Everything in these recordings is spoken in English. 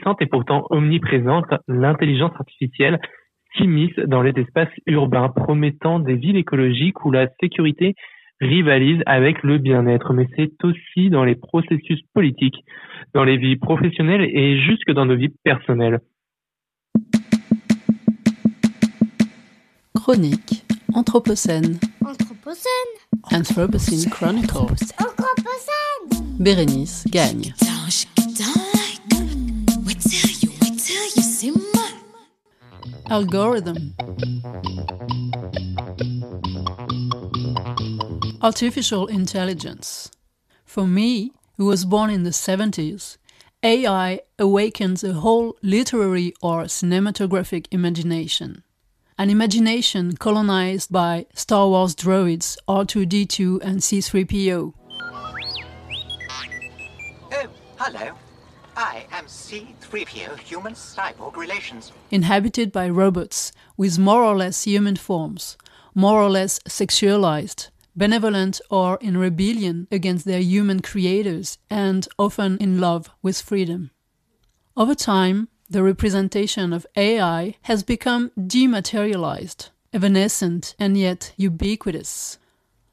récente et pourtant omniprésente, l'intelligence artificielle s'immisce dans les espaces urbains, promettant des villes écologiques où la sécurité rivalise avec le bien-être, mais c'est aussi dans les processus politiques, dans les vies professionnelles et jusque dans nos vies personnelles. Chronique Anthropocène. Anthropocène. Anthropocene Chronicles. Anthropocène. Bérénice gagne. Algorithm. Artificial intelligence. For me, who was born in the 70s, AI awakens a whole literary or cinematographic imagination. An imagination colonized by Star Wars droids R2D2 and C3PO. Oh, um, hello. I am C3PO Human Cyborg Relations. Inhabited by robots with more or less human forms, more or less sexualized, benevolent or in rebellion against their human creators, and often in love with freedom. Over time, the representation of AI has become dematerialized, evanescent, and yet ubiquitous.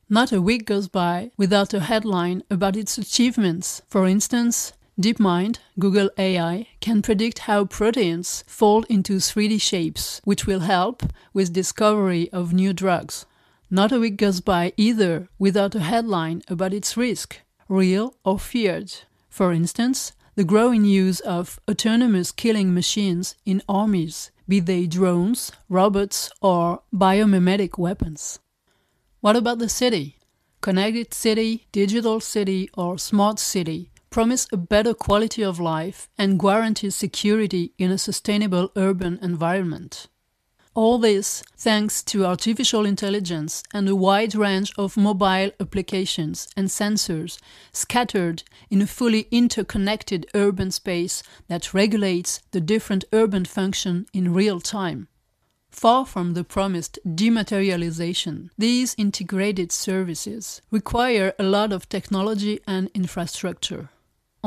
Not a week goes by without a headline about its achievements. For instance, DeepMind, Google AI, can predict how proteins fold into 3D shapes, which will help with discovery of new drugs. Not a week goes by either without a headline about its risk, real or feared. For instance, the growing use of autonomous killing machines in armies, be they drones, robots, or biomimetic weapons. What about the city? Connected city, digital city, or smart city promise a better quality of life and guarantee security in a sustainable urban environment. All this thanks to artificial intelligence and a wide range of mobile applications and sensors scattered in a fully interconnected urban space that regulates the different urban function in real time. Far from the promised dematerialization, these integrated services require a lot of technology and infrastructure.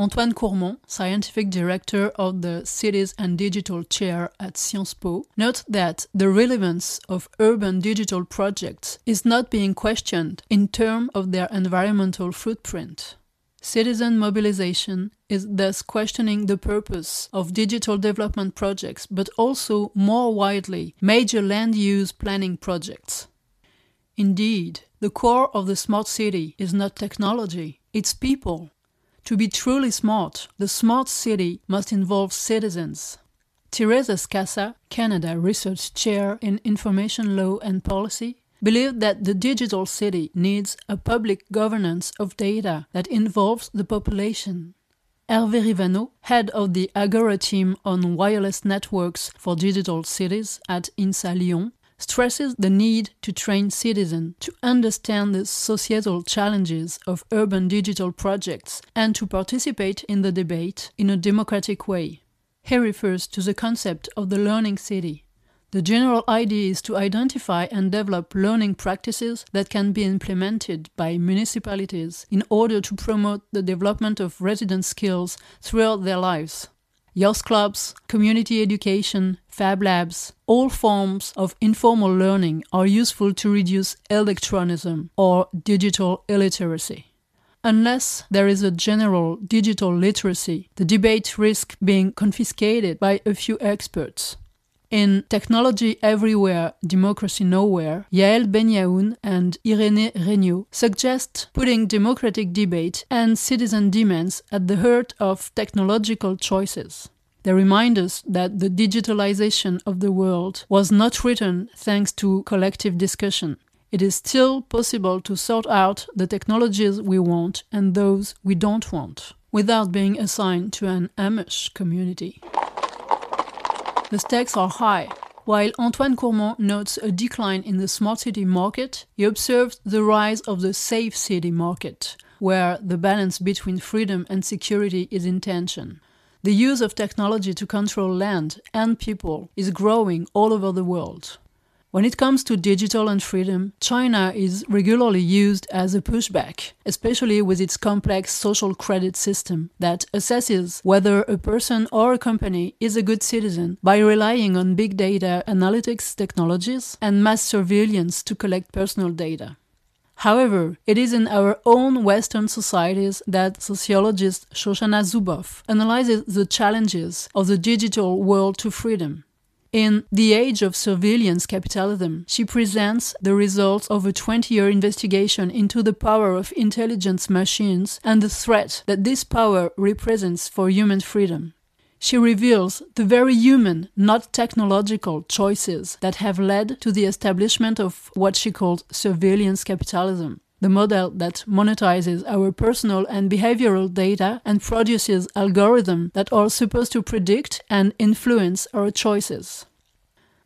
Antoine Courmont, scientific director of the Cities and Digital Chair at Sciences Po, notes that the relevance of urban digital projects is not being questioned in terms of their environmental footprint. Citizen mobilization is thus questioning the purpose of digital development projects, but also more widely, major land use planning projects. Indeed, the core of the smart city is not technology, it's people. To be truly smart, the smart city must involve citizens. Teresa Scassa, Canada Research Chair in Information Law and Policy, believed that the digital city needs a public governance of data that involves the population. Hervé Rivano, head of the Agora team on wireless networks for digital cities at INSA Lyon, stresses the need to train citizens to understand the societal challenges of urban digital projects and to participate in the debate in a democratic way. He refers to the concept of the learning city. The general idea is to identify and develop learning practices that can be implemented by municipalities in order to promote the development of resident skills throughout their lives. Youth clubs, community education, fab labs, all forms of informal learning are useful to reduce electronism or digital illiteracy. Unless there is a general digital literacy, the debate risks being confiscated by a few experts. In Technology Everywhere, Democracy Nowhere, Yael Benayoun and Irene Régnauld suggest putting democratic debate and citizen demands at the heart of technological choices. They remind us that the digitalization of the world was not written thanks to collective discussion. It is still possible to sort out the technologies we want and those we don't want without being assigned to an Amish community. The stakes are high. While Antoine Courmont notes a decline in the smart city market, he observes the rise of the safe city market, where the balance between freedom and security is in tension. The use of technology to control land and people is growing all over the world. When it comes to digital and freedom, China is regularly used as a pushback, especially with its complex social credit system that assesses whether a person or a company is a good citizen by relying on big data analytics technologies and mass surveillance to collect personal data. However, it is in our own Western societies that sociologist Shoshana Zuboff analyzes the challenges of the digital world to freedom. In The Age of Surveillance Capitalism, she presents the results of a 20 year investigation into the power of intelligence machines and the threat that this power represents for human freedom. She reveals the very human, not technological choices that have led to the establishment of what she calls surveillance capitalism the model that monetizes our personal and behavioral data and produces algorithms that are supposed to predict and influence our choices.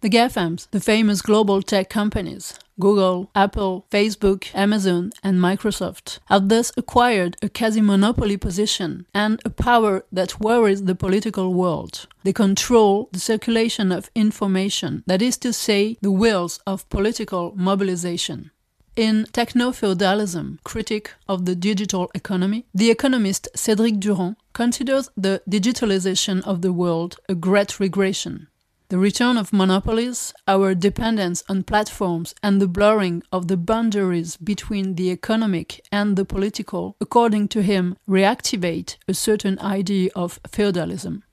The GAFAMs, the famous global tech companies, Google, Apple, Facebook, Amazon, and Microsoft, have thus acquired a quasi monopoly position and a power that worries the political world. They control the circulation of information, that is to say, the wheels of political mobilization. In Techno Feudalism, Critic of the Digital Economy, the economist Cédric Durand considers the digitalization of the world a great regression. The return of monopolies, our dependence on platforms, and the blurring of the boundaries between the economic and the political, according to him, reactivate a certain idea of feudalism.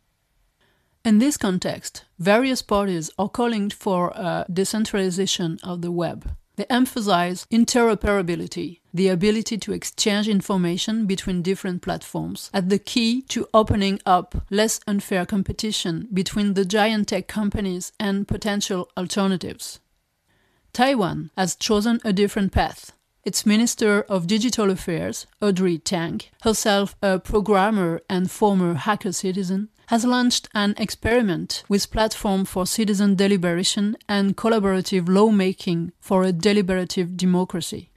In this context, various parties are calling for a decentralization of the web. They emphasize interoperability, the ability to exchange information between different platforms, as the key to opening up less unfair competition between the giant tech companies and potential alternatives. Taiwan has chosen a different path. Its Minister of Digital Affairs, Audrey Tang, herself a programmer and former hacker citizen, has launched an experiment with platform for citizen deliberation and collaborative lawmaking for a deliberative democracy.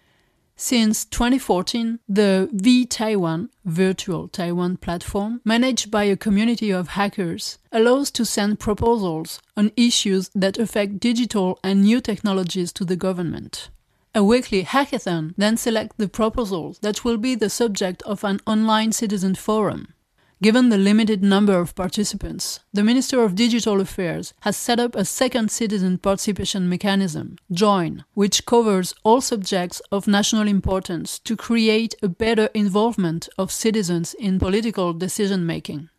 Since 2014, the vTaiwan virtual Taiwan platform, managed by a community of hackers, allows to send proposals on issues that affect digital and new technologies to the government. A weekly hackathon then selects the proposals that will be the subject of an online citizen forum. Given the limited number of participants, the Minister of Digital Affairs has set up a second citizen participation mechanism, JOIN, which covers all subjects of national importance to create a better involvement of citizens in political decision making.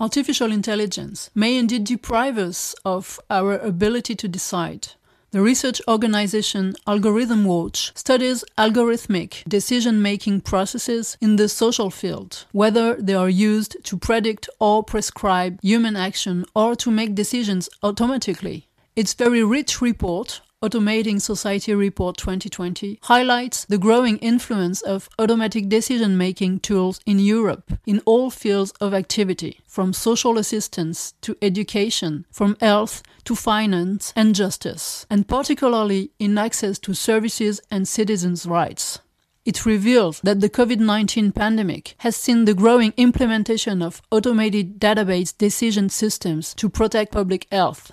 Artificial intelligence may indeed deprive us of our ability to decide, the research organization Algorithm Watch studies algorithmic decision making processes in the social field, whether they are used to predict or prescribe human action or to make decisions automatically. Its very rich report Automating Society Report 2020 highlights the growing influence of automatic decision making tools in Europe in all fields of activity, from social assistance to education, from health to finance and justice, and particularly in access to services and citizens' rights. It reveals that the COVID 19 pandemic has seen the growing implementation of automated database decision systems to protect public health,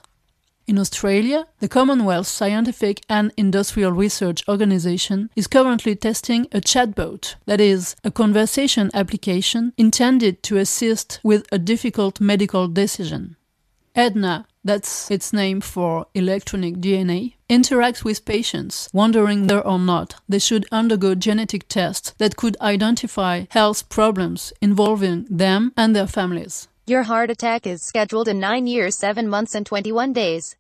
in Australia, the Commonwealth Scientific and Industrial Research Organization is currently testing a chatbot, that is, a conversation application intended to assist with a difficult medical decision. EDNA, that's its name for electronic DNA, interacts with patients, wondering whether or not they should undergo genetic tests that could identify health problems involving them and their families. Your heart attack is scheduled in 9 years, 7 months, and 21 days.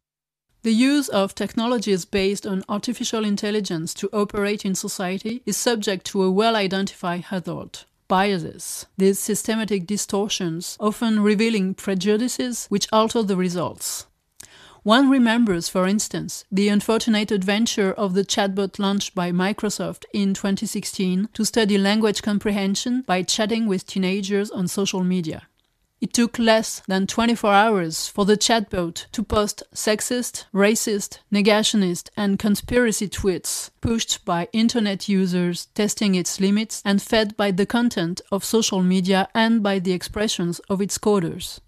The use of technologies based on artificial intelligence to operate in society is subject to a well identified hazard biases, these systematic distortions, often revealing prejudices which alter the results. One remembers, for instance, the unfortunate adventure of the chatbot launched by Microsoft in 2016 to study language comprehension by chatting with teenagers on social media. It took less than 24 hours for the chatbot to post sexist, racist, negationist, and conspiracy tweets pushed by internet users testing its limits and fed by the content of social media and by the expressions of its coders.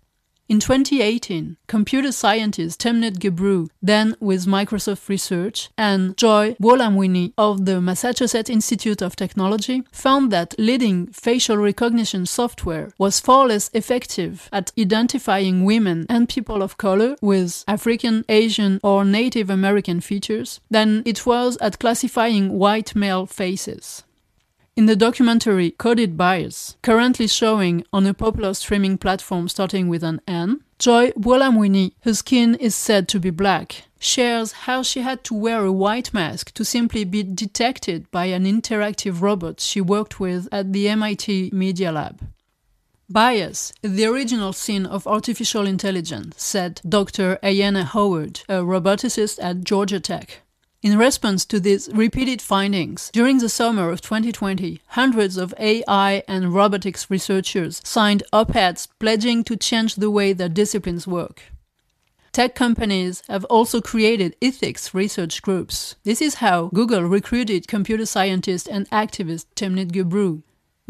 In 2018, computer scientist Timnit Gebru, then with Microsoft Research, and Joy Buolamwini of the Massachusetts Institute of Technology found that leading facial recognition software was far less effective at identifying women and people of color with African, Asian, or Native American features than it was at classifying white male faces. In the documentary Coded Bias, currently showing on a popular streaming platform starting with an N, Joy Buolamwini, whose skin is said to be black, shares how she had to wear a white mask to simply be detected by an interactive robot she worked with at the MIT Media Lab. Bias the original sin of artificial intelligence, said Dr. Ayanna Howard, a roboticist at Georgia Tech. In response to these repeated findings, during the summer of 2020, hundreds of AI and robotics researchers signed op eds pledging to change the way their disciplines work. Tech companies have also created ethics research groups. This is how Google recruited computer scientist and activist Timnit Gebru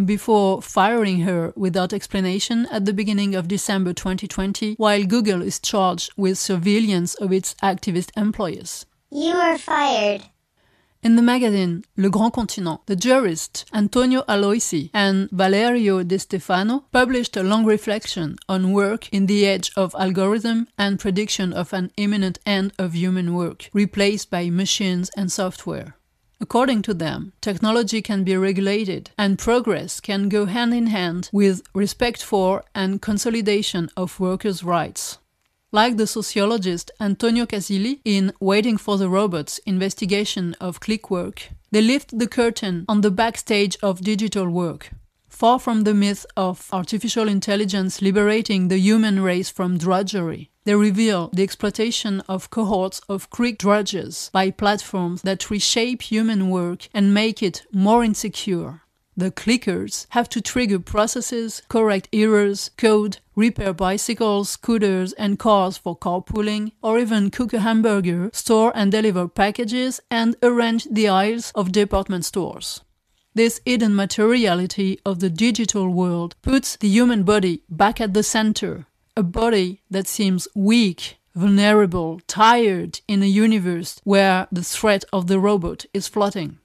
before firing her without explanation at the beginning of December 2020, while Google is charged with surveillance of its activist employees. You are fired. In the magazine Le Grand Continent, the jurist Antonio Aloisi and Valerio De Stefano published a long reflection on work in the age of algorithm and prediction of an imminent end of human work, replaced by machines and software. According to them, technology can be regulated and progress can go hand in hand with respect for and consolidation of workers' rights. Like the sociologist Antonio Casilli in Waiting for the Robots investigation of click work, they lift the curtain on the backstage of digital work. Far from the myth of artificial intelligence liberating the human race from drudgery, they reveal the exploitation of cohorts of quick drudges by platforms that reshape human work and make it more insecure. The clickers have to trigger processes, correct errors, code, repair bicycles, scooters, and cars for carpooling, or even cook a hamburger, store and deliver packages, and arrange the aisles of department stores. This hidden materiality of the digital world puts the human body back at the center, a body that seems weak, vulnerable, tired in a universe where the threat of the robot is floating.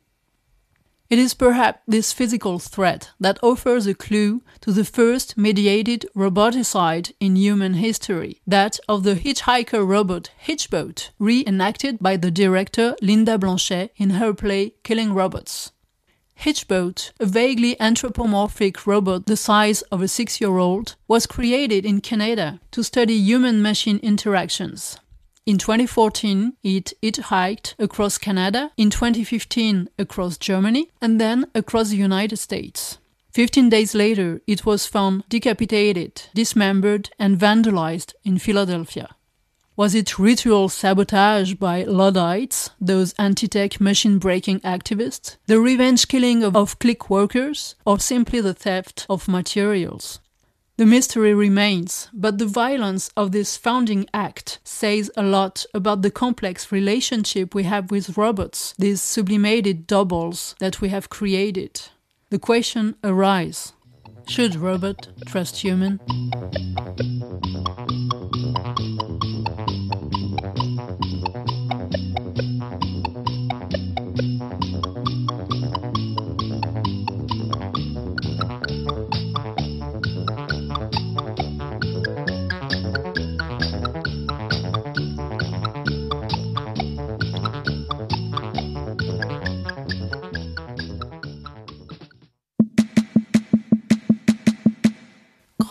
It is perhaps this physical threat that offers a clue to the first mediated roboticide in human history, that of the hitchhiker robot hitchBOT, reenacted by the director Linda Blanchet in her play Killing Robots. hitchBOT, a vaguely anthropomorphic robot the size of a six year old, was created in Canada to study human machine interactions. In 2014, it hitchhiked across Canada, in 2015 across Germany, and then across the United States. 15 days later, it was found decapitated, dismembered, and vandalized in Philadelphia. Was it ritual sabotage by Luddites, those anti tech machine breaking activists, the revenge killing of, of click workers, or simply the theft of materials? The mystery remains, but the violence of this founding act says a lot about the complex relationship we have with robots, these sublimated doubles that we have created. The question arises should robot trust human?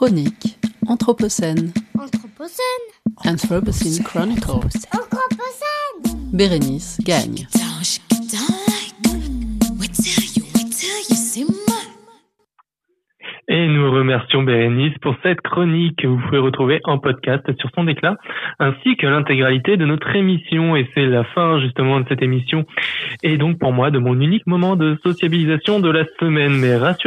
Chronique Anthropocène. Anthropocène. Anthropocene Chronicles. Anthropocène. Bérénice gagne. Et nous remercions Bérénice pour cette chronique que vous pouvez retrouver en podcast sur son déclat, ainsi que l'intégralité de notre émission. Et c'est la fin justement de cette émission. Et donc pour moi, de mon unique moment de sociabilisation de la semaine. Mais rassurez